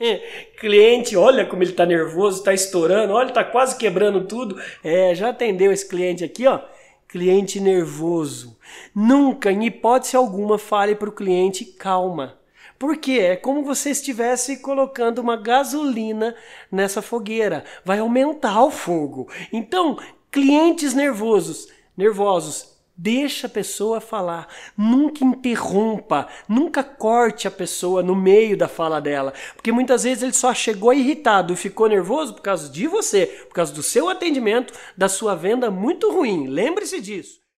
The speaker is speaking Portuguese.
cliente, olha como ele está nervoso, está estourando, olha, está quase quebrando tudo. É, já atendeu esse cliente aqui, ó. Cliente nervoso. Nunca, em hipótese alguma, fale para o cliente calma. Porque é como você estivesse colocando uma gasolina nessa fogueira. Vai aumentar o fogo. Então, clientes nervosos, nervosos, Deixa a pessoa falar. Nunca interrompa, nunca corte a pessoa no meio da fala dela. Porque muitas vezes ele só chegou irritado e ficou nervoso por causa de você, por causa do seu atendimento, da sua venda muito ruim. Lembre-se disso.